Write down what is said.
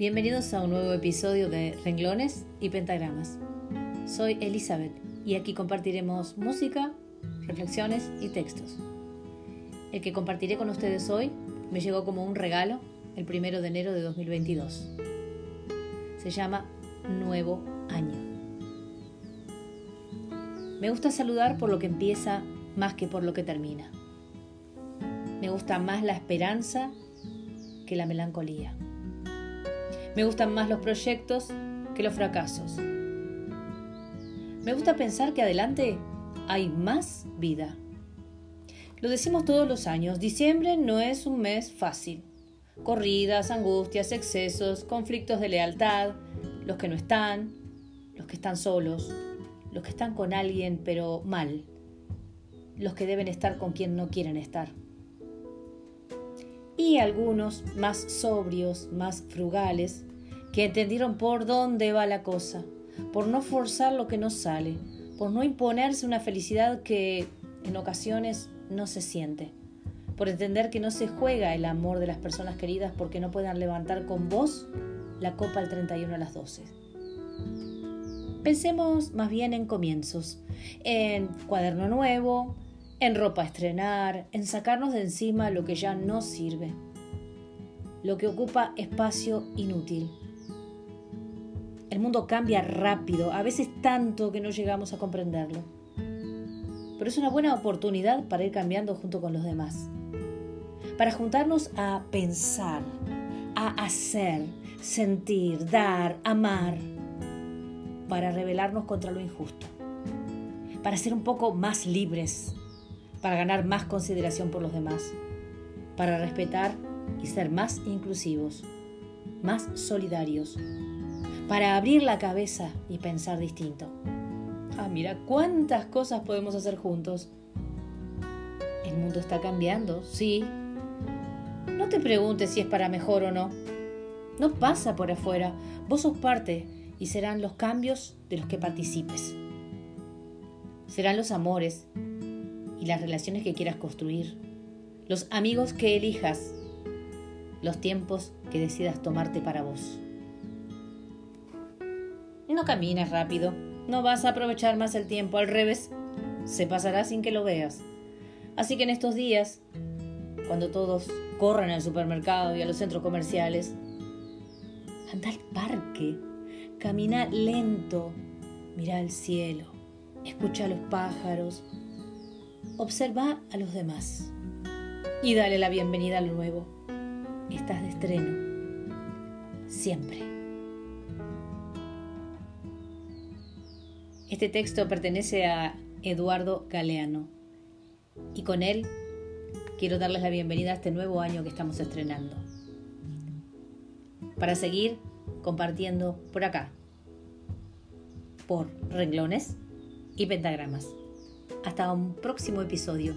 Bienvenidos a un nuevo episodio de Renglones y Pentagramas. Soy Elizabeth y aquí compartiremos música, reflexiones y textos. El que compartiré con ustedes hoy me llegó como un regalo el primero de enero de 2022. Se llama Nuevo Año. Me gusta saludar por lo que empieza más que por lo que termina. Me gusta más la esperanza que la melancolía. Me gustan más los proyectos que los fracasos. Me gusta pensar que adelante hay más vida. Lo decimos todos los años, diciembre no es un mes fácil. Corridas, angustias, excesos, conflictos de lealtad, los que no están, los que están solos, los que están con alguien pero mal, los que deben estar con quien no quieren estar y algunos más sobrios, más frugales, que entendieron por dónde va la cosa, por no forzar lo que no sale, por no imponerse una felicidad que en ocasiones no se siente, por entender que no se juega el amor de las personas queridas porque no puedan levantar con vos la copa al 31 a las 12. Pensemos más bien en comienzos, en cuaderno nuevo, en ropa a estrenar, en sacarnos de encima lo que ya no sirve, lo que ocupa espacio inútil. El mundo cambia rápido, a veces tanto que no llegamos a comprenderlo. Pero es una buena oportunidad para ir cambiando junto con los demás. Para juntarnos a pensar, a hacer, sentir, dar, amar. Para rebelarnos contra lo injusto. Para ser un poco más libres, para ganar más consideración por los demás, para respetar y ser más inclusivos, más solidarios, para abrir la cabeza y pensar distinto. Ah, mira cuántas cosas podemos hacer juntos. El mundo está cambiando, sí. No te preguntes si es para mejor o no. No pasa por afuera. Vos sos parte y serán los cambios de los que participes. Serán los amores, y las relaciones que quieras construir, los amigos que elijas, los tiempos que decidas tomarte para vos. No caminas rápido, no vas a aprovechar más el tiempo, al revés, se pasará sin que lo veas. Así que en estos días, cuando todos corren al supermercado y a los centros comerciales, anda al parque, camina lento, mira al cielo, escucha a los pájaros, Observa a los demás y dale la bienvenida al nuevo. Estás de estreno. Siempre. Este texto pertenece a Eduardo Galeano y con él quiero darles la bienvenida a este nuevo año que estamos estrenando. Para seguir compartiendo por acá, por renglones y pentagramas. Hasta un próximo episodio.